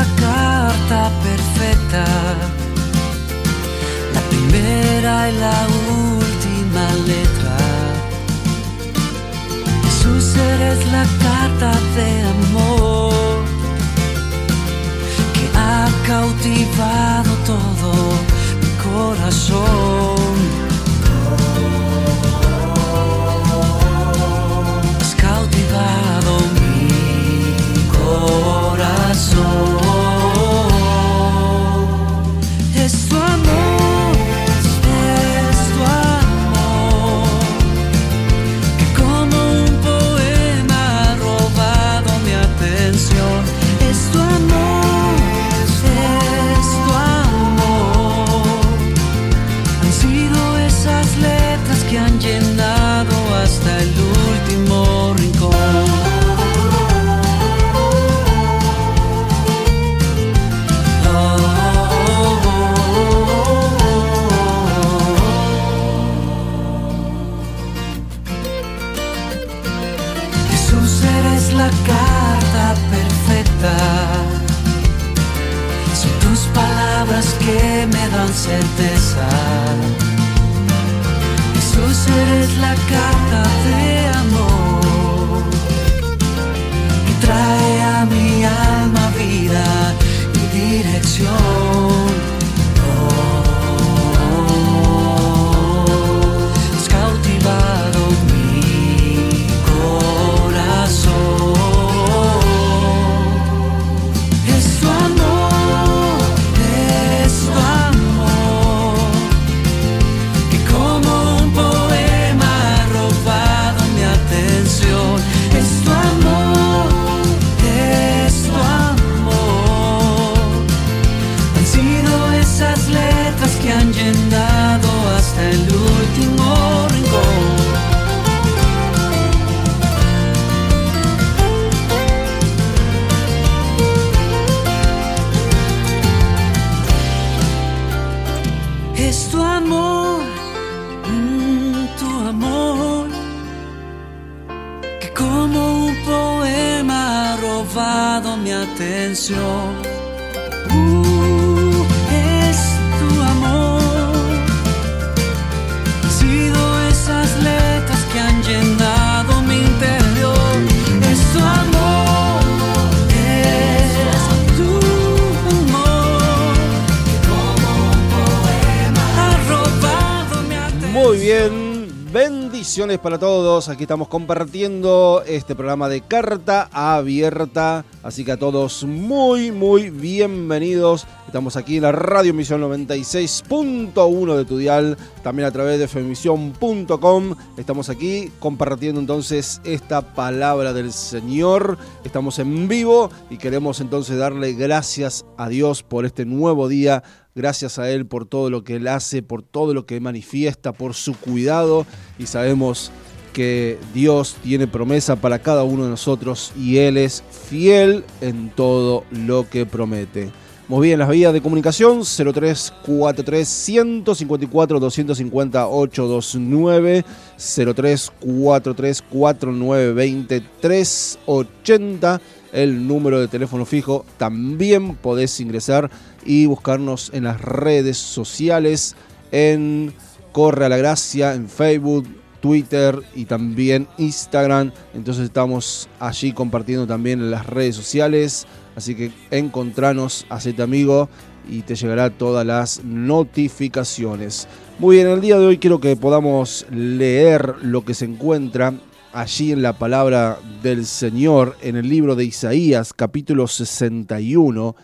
la carta perfecta, la primera y la última letra. Jesús eres la carta de amor que ha cautivado todo mi corazón. Muy bien, bendiciones para todos. Aquí estamos compartiendo este programa de carta abierta. Así que a todos muy, muy bienvenidos. Estamos aquí en la Radio Misión 96.1 de tu dial, también a través de femisión.com. Estamos aquí compartiendo entonces esta palabra del Señor. Estamos en vivo y queremos entonces darle gracias a Dios por este nuevo día. Gracias a Él por todo lo que Él hace, por todo lo que manifiesta, por su cuidado. Y sabemos que Dios tiene promesa para cada uno de nosotros y Él es fiel en todo lo que promete. Muy bien, las vías de comunicación 0343 154 250 829 0343 4920 380 el número de teléfono fijo. También podés ingresar y buscarnos en las redes sociales en Corre a la Gracia, en Facebook, Twitter y también Instagram. Entonces estamos allí compartiendo también en las redes sociales. Así que encontranos, hacete amigo y te llegará todas las notificaciones. Muy bien, el día de hoy quiero que podamos leer lo que se encuentra allí en la palabra del Señor en el libro de Isaías capítulo 61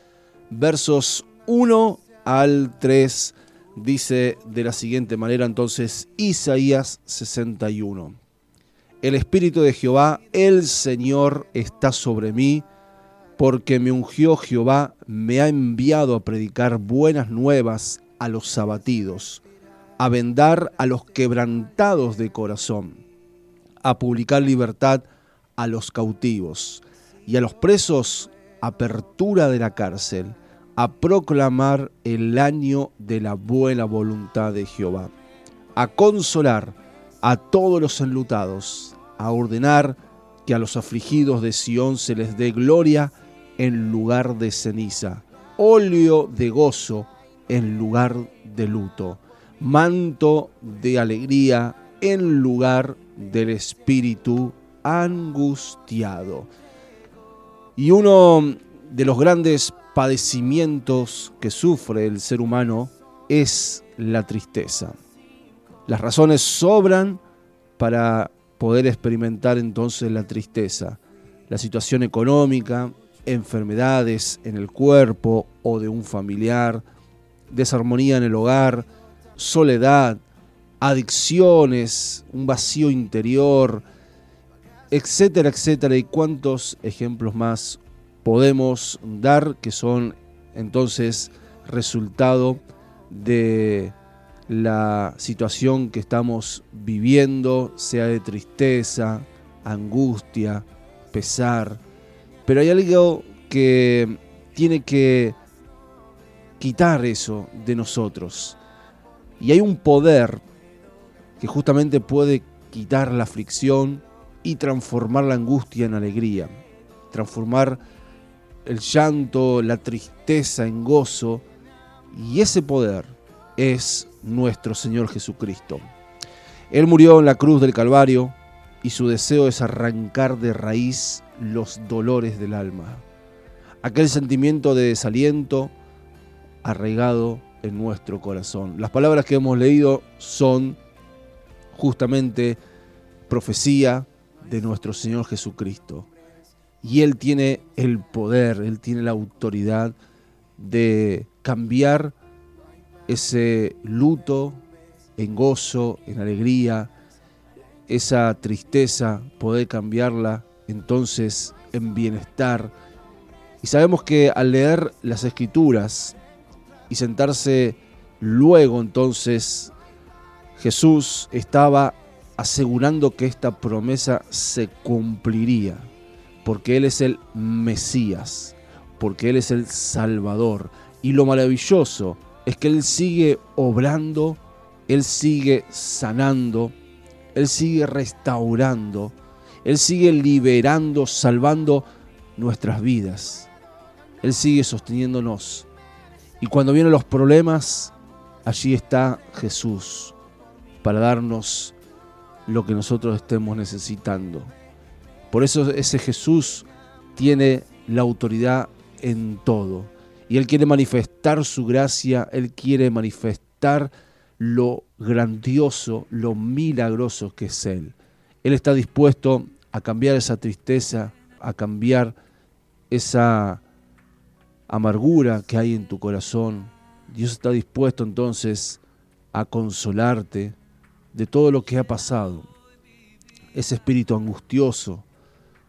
versos 1 al 3 dice de la siguiente manera entonces Isaías 61 El Espíritu de Jehová, el Señor, está sobre mí, porque me ungió Jehová, me ha enviado a predicar buenas nuevas a los abatidos, a vendar a los quebrantados de corazón, a publicar libertad a los cautivos y a los presos apertura de la cárcel, a proclamar el año de la buena voluntad de Jehová, a consolar a todos los enlutados, a ordenar que a los afligidos de Sión se les dé gloria, en lugar de ceniza, óleo de gozo en lugar de luto, manto de alegría en lugar del espíritu angustiado. Y uno de los grandes padecimientos que sufre el ser humano es la tristeza. Las razones sobran para poder experimentar entonces la tristeza. La situación económica, enfermedades en el cuerpo o de un familiar, desarmonía en el hogar, soledad, adicciones, un vacío interior, etcétera, etcétera, y cuántos ejemplos más podemos dar que son entonces resultado de la situación que estamos viviendo, sea de tristeza, angustia, pesar, pero hay algo que tiene que quitar eso de nosotros. Y hay un poder que justamente puede quitar la aflicción y transformar la angustia en alegría, transformar el llanto, la tristeza en gozo, y ese poder es nuestro Señor Jesucristo. Él murió en la cruz del Calvario y su deseo es arrancar de raíz los dolores del alma, aquel sentimiento de desaliento arraigado en nuestro corazón. Las palabras que hemos leído son justamente profecía de nuestro Señor Jesucristo. Y Él tiene el poder, Él tiene la autoridad de cambiar ese luto en gozo, en alegría, esa tristeza, poder cambiarla entonces en bienestar. Y sabemos que al leer las escrituras y sentarse luego entonces, Jesús estaba asegurando que esta promesa se cumpliría, porque Él es el Mesías, porque Él es el Salvador. Y lo maravilloso es que Él sigue obrando, Él sigue sanando, Él sigue restaurando, Él sigue liberando, salvando nuestras vidas. Él sigue sosteniéndonos. Y cuando vienen los problemas, allí está Jesús para darnos lo que nosotros estemos necesitando. Por eso ese Jesús tiene la autoridad en todo. Y Él quiere manifestar su gracia, Él quiere manifestar lo grandioso, lo milagroso que es Él. Él está dispuesto a cambiar esa tristeza, a cambiar esa amargura que hay en tu corazón. Dios está dispuesto entonces a consolarte de todo lo que ha pasado. Ese espíritu angustioso,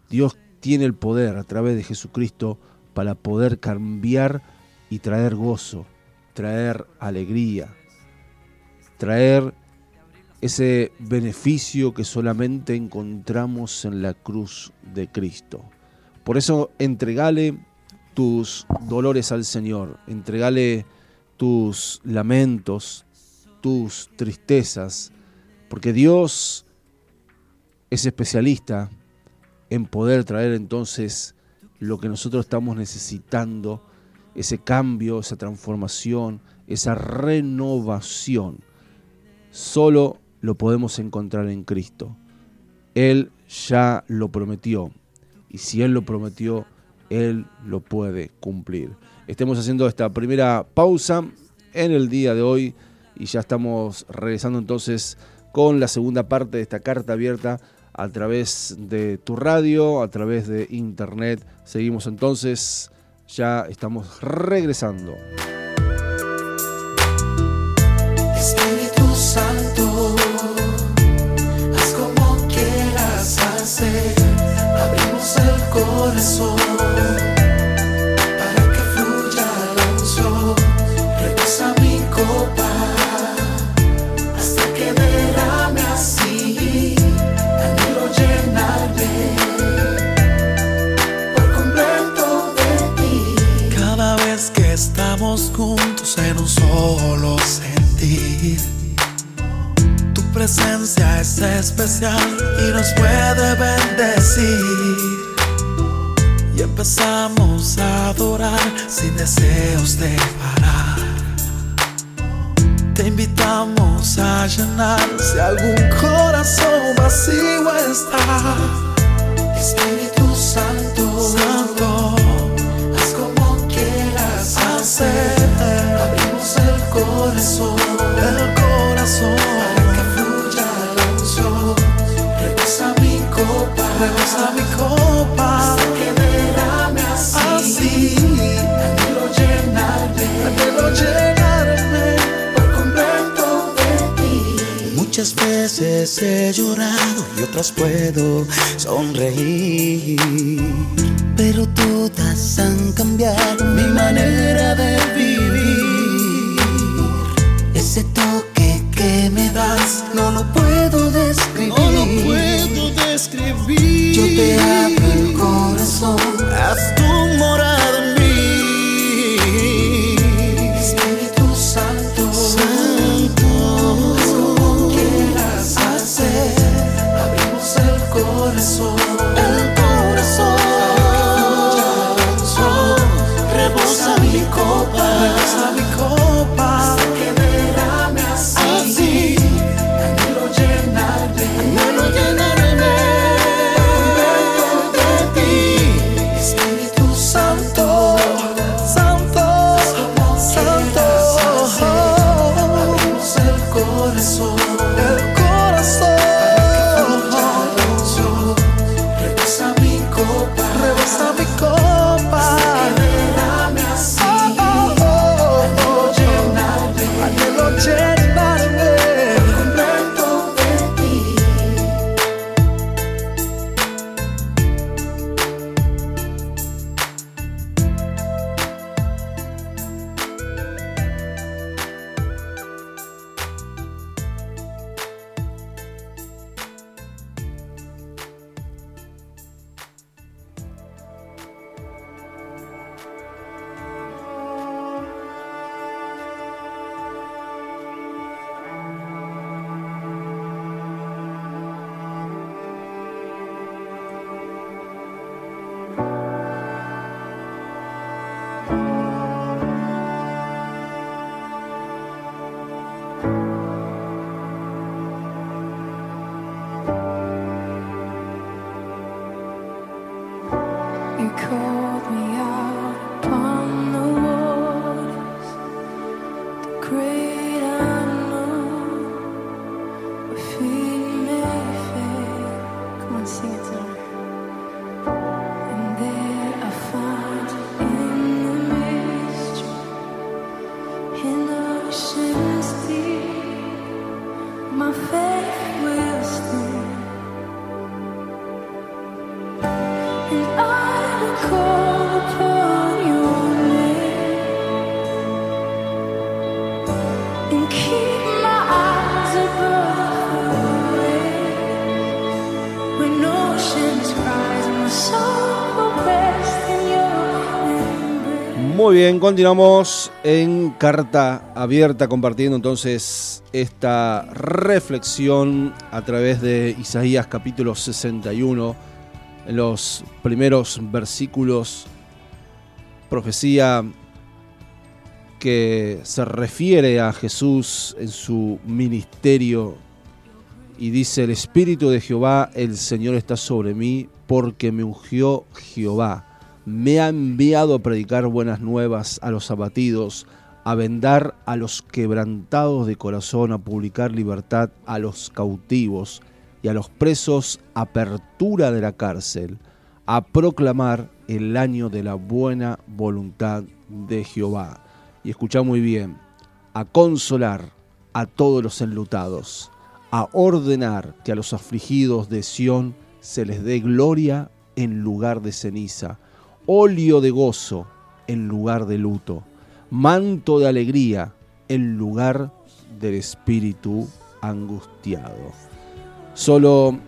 Dios tiene el poder a través de Jesucristo para poder cambiar y traer gozo, traer alegría, traer ese beneficio que solamente encontramos en la cruz de Cristo. Por eso entregale tus dolores al Señor, entregale tus lamentos, tus tristezas, porque Dios es especialista en poder traer entonces lo que nosotros estamos necesitando, ese cambio, esa transformación, esa renovación. Solo lo podemos encontrar en Cristo. Él ya lo prometió. Y si Él lo prometió, Él lo puede cumplir. Estemos haciendo esta primera pausa en el día de hoy y ya estamos regresando entonces con la segunda parte de esta carta abierta a través de tu radio, a través de internet. Seguimos entonces, ya estamos regresando. Espíritu Santo, haz como quieras hacer, abrimos el corazón. Solo sentir. Tu presencia es especial y nos puede bendecir. y empezamos a adorar sin deseos de parar. Te invitamos a llenar si algún corazón vacío está. Espíritu Santo, Santo, revisa mi copa, que derrame así. Anhelo llenarme, anhelo llenarme por completo de ti. Muchas veces he llorado y otras puedo sonreír. Pero todas han cambiado mi manera de vivir. Te abro el corazón. Haz tu morada en mí. Espíritu Santo, Santo, como quieras hacer. abrimos el corazón. El corazón Muy bien, continuamos en carta abierta compartiendo entonces esta reflexión a través de Isaías capítulo 61, en los primeros versículos, profecía que se refiere a Jesús en su ministerio y dice, el Espíritu de Jehová, el Señor está sobre mí porque me ungió Jehová me ha enviado a predicar buenas nuevas a los abatidos, a vendar a los quebrantados de corazón, a publicar libertad a los cautivos y a los presos apertura de la cárcel, a proclamar el año de la buena voluntad de Jehová. Y escucha muy bien, a consolar a todos los enlutados, a ordenar que a los afligidos de Sión se les dé gloria en lugar de ceniza, óleo de gozo en lugar de luto, manto de alegría en lugar del espíritu angustiado. Solo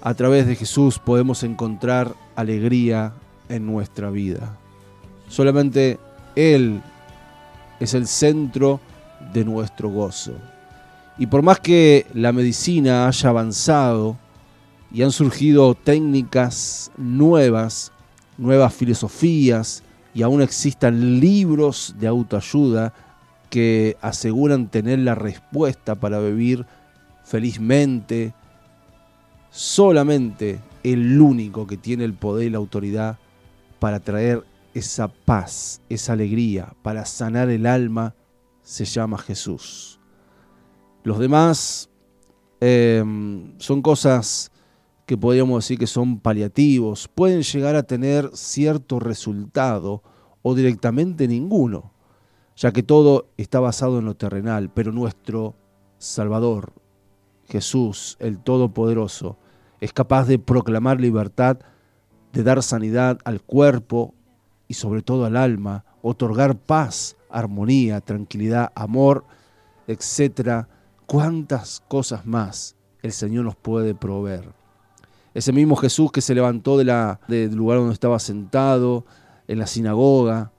a través de Jesús podemos encontrar alegría en nuestra vida. Solamente Él es el centro de nuestro gozo. Y por más que la medicina haya avanzado y han surgido técnicas nuevas, nuevas filosofías y aún existan libros de autoayuda que aseguran tener la respuesta para vivir felizmente, solamente el único que tiene el poder y la autoridad para traer esa paz, esa alegría, para sanar el alma, se llama Jesús. Los demás eh, son cosas que podríamos decir que son paliativos, pueden llegar a tener cierto resultado o directamente ninguno, ya que todo está basado en lo terrenal, pero nuestro Salvador, Jesús, el Todopoderoso, es capaz de proclamar libertad, de dar sanidad al cuerpo y sobre todo al alma, otorgar paz, armonía, tranquilidad, amor, etcétera. Cuántas cosas más el Señor nos puede proveer. Ese mismo Jesús que se levantó de la, del lugar donde estaba sentado, en la sinagoga,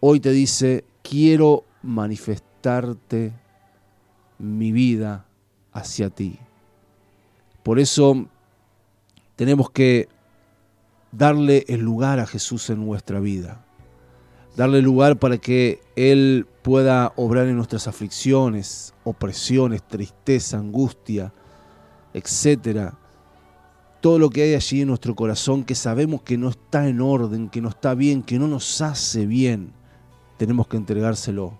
hoy te dice, quiero manifestarte mi vida hacia ti. Por eso tenemos que darle el lugar a Jesús en nuestra vida. Darle lugar para que Él pueda obrar en nuestras aflicciones, opresiones, tristeza, angustia, etcétera todo lo que hay allí en nuestro corazón que sabemos que no está en orden, que no está bien, que no nos hace bien, tenemos que entregárselo.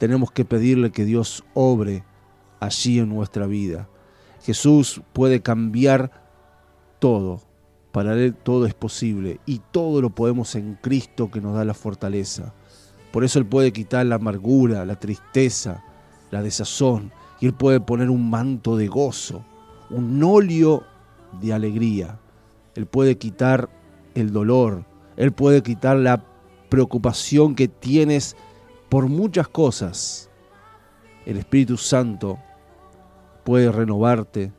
Tenemos que pedirle que Dios obre allí en nuestra vida. Jesús puede cambiar todo. Para Él todo es posible y todo lo podemos en Cristo que nos da la fortaleza. Por eso Él puede quitar la amargura, la tristeza, la desazón y Él puede poner un manto de gozo, un óleo de alegría. Él puede quitar el dolor. Él puede quitar la preocupación que tienes por muchas cosas. El Espíritu Santo puede renovarte.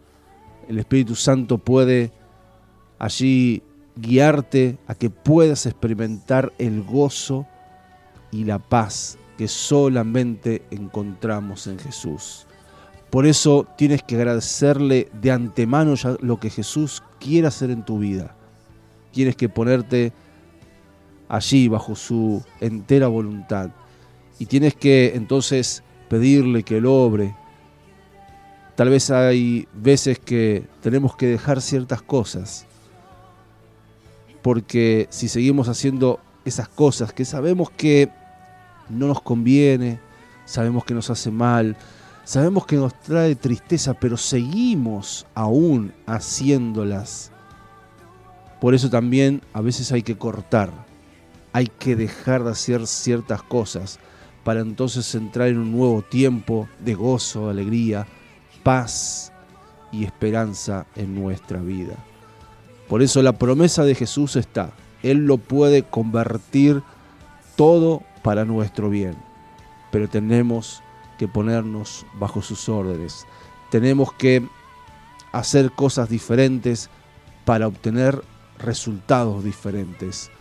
El Espíritu Santo puede allí guiarte a que puedas experimentar el gozo y la paz que solamente encontramos en Jesús. Por eso tienes que agradecerle de antemano ya lo que Jesús quiere hacer en tu vida. Tienes que ponerte allí bajo su entera voluntad. Y tienes que entonces pedirle que lo obre. Tal vez hay veces que tenemos que dejar ciertas cosas. Porque si seguimos haciendo esas cosas que sabemos que no nos conviene, sabemos que nos hace mal, Sabemos que nos trae tristeza, pero seguimos aún haciéndolas. Por eso también a veces hay que cortar, hay que dejar de hacer ciertas cosas para entonces entrar en un nuevo tiempo de gozo, alegría, paz y esperanza en nuestra vida. Por eso la promesa de Jesús está. Él lo puede convertir todo para nuestro bien. Pero tenemos que ponernos bajo sus órdenes. Tenemos que hacer cosas diferentes para obtener resultados diferentes.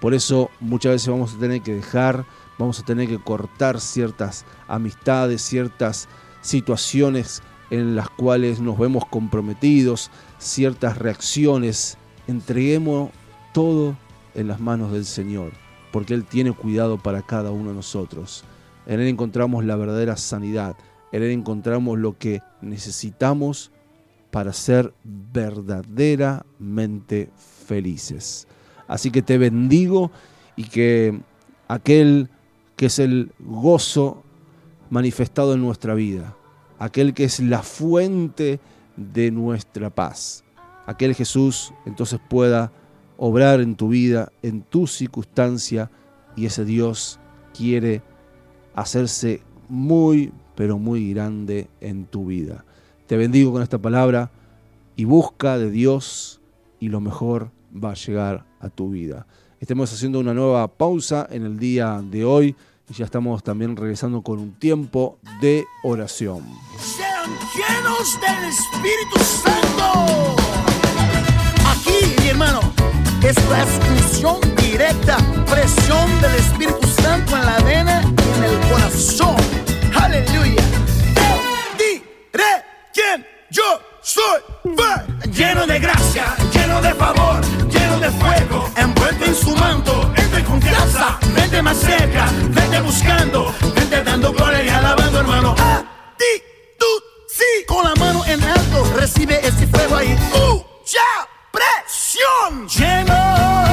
Por eso muchas veces vamos a tener que dejar, vamos a tener que cortar ciertas amistades, ciertas situaciones en las cuales nos vemos comprometidos, ciertas reacciones. Entreguemos todo en las manos del Señor, porque Él tiene cuidado para cada uno de nosotros. En Él encontramos la verdadera sanidad. En Él encontramos lo que necesitamos para ser verdaderamente felices. Así que te bendigo y que aquel que es el gozo manifestado en nuestra vida, aquel que es la fuente de nuestra paz, aquel Jesús entonces pueda obrar en tu vida, en tu circunstancia, y ese Dios quiere hacerse muy, pero muy grande en tu vida. Te bendigo con esta palabra y busca de Dios y lo mejor va a llegar a tu vida. Estamos haciendo una nueva pausa en el día de hoy y ya estamos también regresando con un tiempo de oración. Sean llenos del Espíritu Santo. Aquí, mi hermano, esta es función directa, presión del Espíritu Santo en la vena y en el corazón. Aleluya. Te diré quién yo soy. Fe. Lleno de gracia, lleno de favor, lleno de fuego, envuelto en su manto, entre confianza. Vete más cerca, vete buscando, vete dando gloria y alabando, hermano. Actitud, sí, con la mano en alto, recibe ese fuego ahí. Uh, yeah. ¡Pasión! ¡Lleno!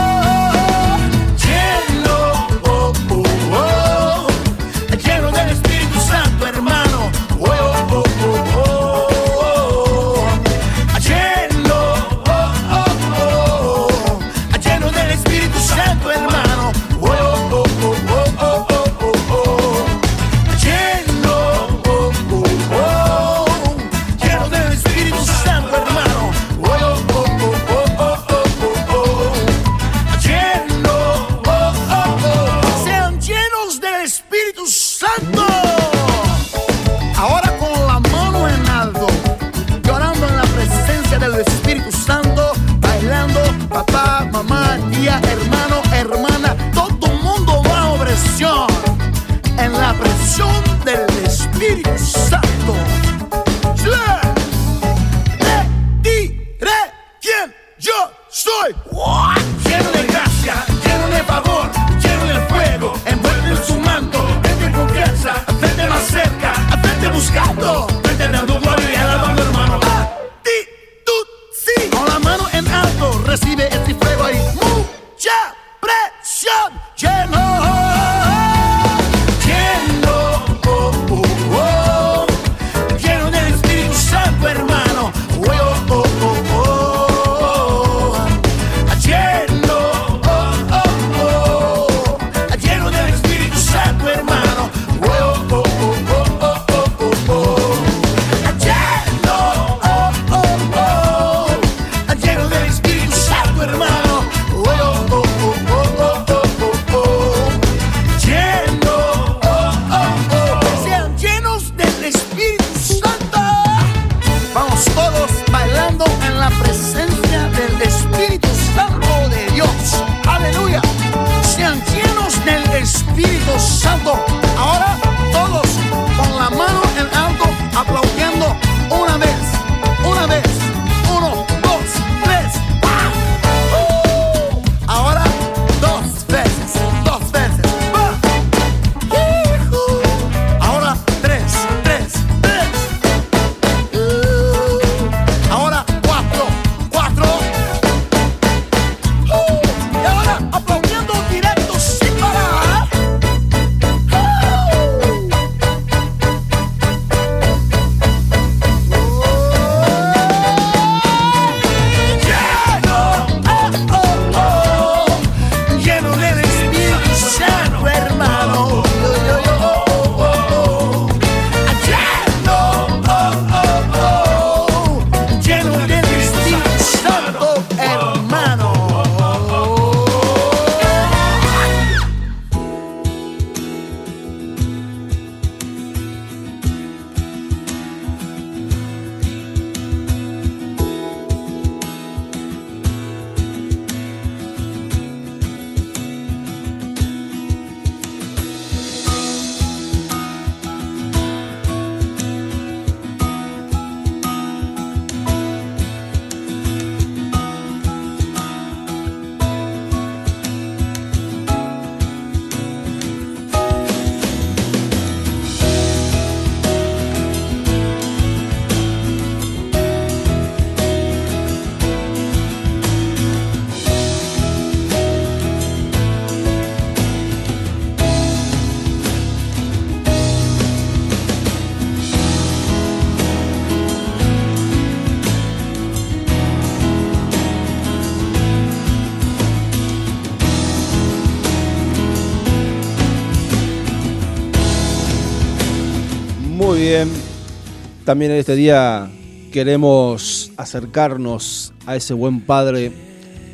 También en este día queremos acercarnos a ese buen Padre,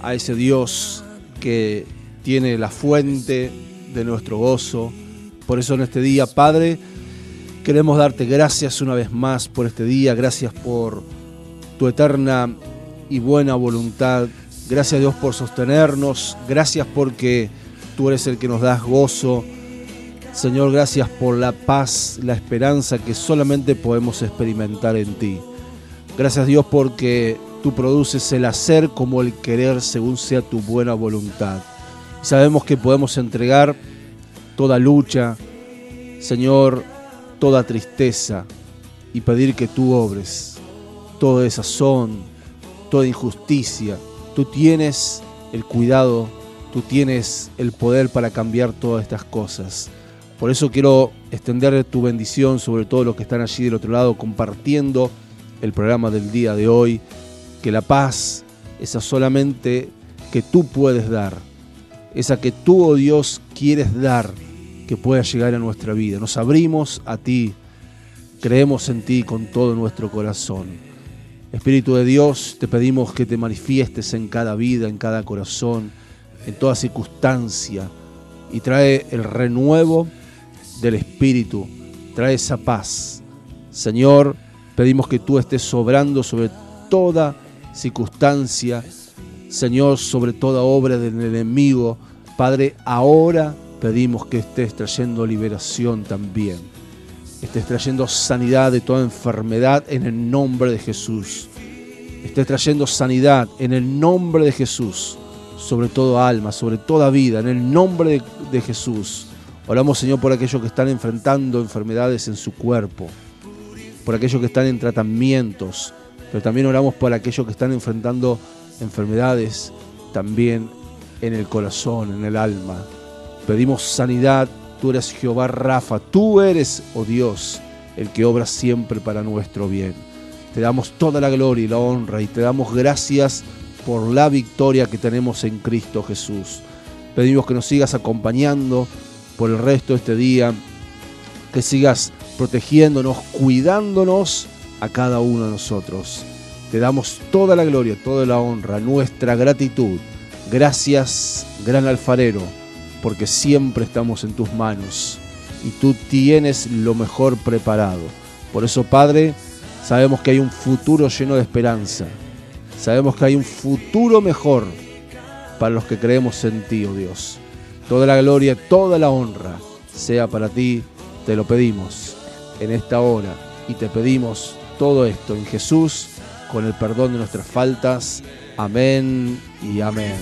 a ese Dios que tiene la fuente de nuestro gozo. Por eso en este día, Padre, queremos darte gracias una vez más por este día. Gracias por tu eterna y buena voluntad. Gracias Dios por sostenernos. Gracias porque tú eres el que nos das gozo. Señor, gracias por la paz, la esperanza que solamente podemos experimentar en ti. Gracias Dios porque tú produces el hacer como el querer según sea tu buena voluntad. Sabemos que podemos entregar toda lucha, Señor, toda tristeza y pedir que tú obres toda desazón, toda injusticia. Tú tienes el cuidado, tú tienes el poder para cambiar todas estas cosas. Por eso quiero extender tu bendición sobre todos los que están allí del otro lado compartiendo el programa del día de hoy. Que la paz, esa solamente que tú puedes dar, esa que tú, oh Dios, quieres dar, que pueda llegar a nuestra vida. Nos abrimos a ti, creemos en ti con todo nuestro corazón. Espíritu de Dios, te pedimos que te manifiestes en cada vida, en cada corazón, en toda circunstancia, y trae el renuevo del Espíritu, trae esa paz. Señor, pedimos que tú estés sobrando sobre toda circunstancia, Señor, sobre toda obra del enemigo. Padre, ahora pedimos que estés trayendo liberación también. Estés trayendo sanidad de toda enfermedad en el nombre de Jesús. Estés trayendo sanidad en el nombre de Jesús sobre todo alma, sobre toda vida, en el nombre de, de Jesús. Oramos, Señor, por aquellos que están enfrentando enfermedades en su cuerpo, por aquellos que están en tratamientos, pero también oramos por aquellos que están enfrentando enfermedades también en el corazón, en el alma. Pedimos sanidad, tú eres Jehová Rafa, tú eres, oh Dios, el que obra siempre para nuestro bien. Te damos toda la gloria y la honra y te damos gracias por la victoria que tenemos en Cristo Jesús. Pedimos que nos sigas acompañando por el resto de este día, que sigas protegiéndonos, cuidándonos a cada uno de nosotros. Te damos toda la gloria, toda la honra, nuestra gratitud. Gracias, gran alfarero, porque siempre estamos en tus manos y tú tienes lo mejor preparado. Por eso, Padre, sabemos que hay un futuro lleno de esperanza. Sabemos que hay un futuro mejor para los que creemos en ti, oh Dios. Toda la gloria, toda la honra sea para ti, te lo pedimos en esta hora y te pedimos todo esto en Jesús con el perdón de nuestras faltas. Amén y amén.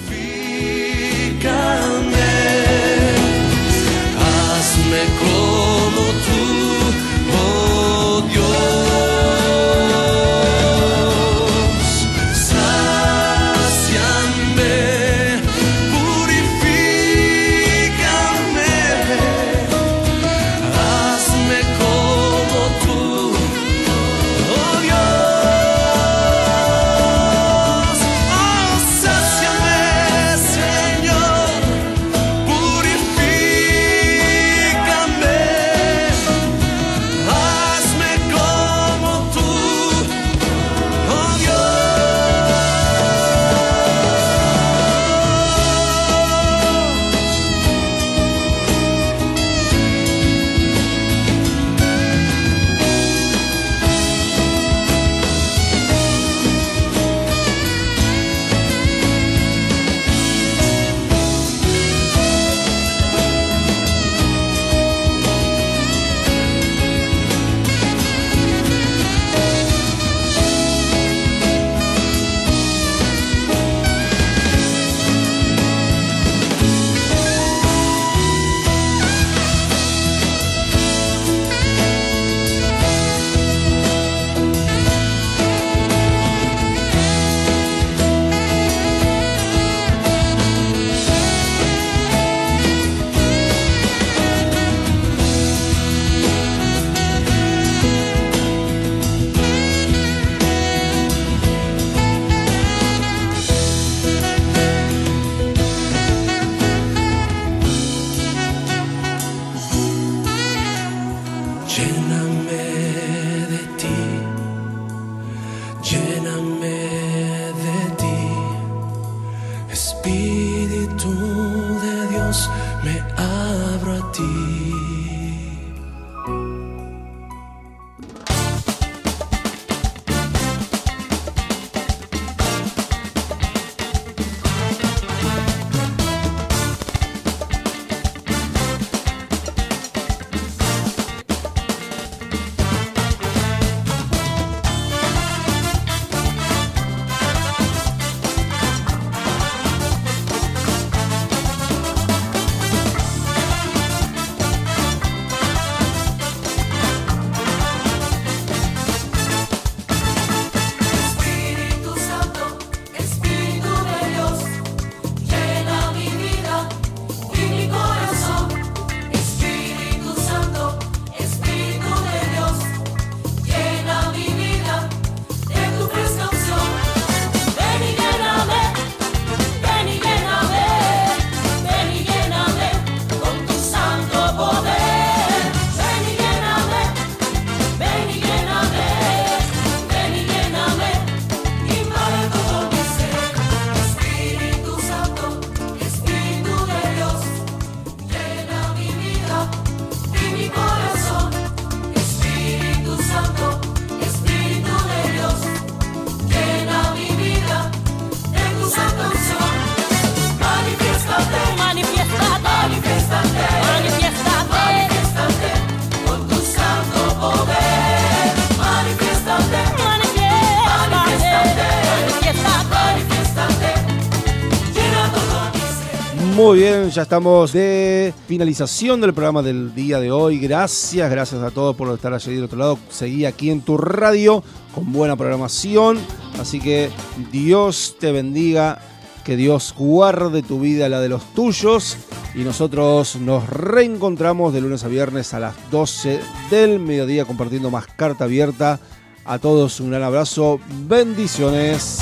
Muy bien, ya estamos de finalización del programa del día de hoy. Gracias, gracias a todos por estar allí del otro lado. Seguí aquí en tu radio con buena programación. Así que Dios te bendiga, que Dios guarde tu vida, la de los tuyos. Y nosotros nos reencontramos de lunes a viernes a las 12 del mediodía compartiendo más carta abierta. A todos un gran abrazo, bendiciones.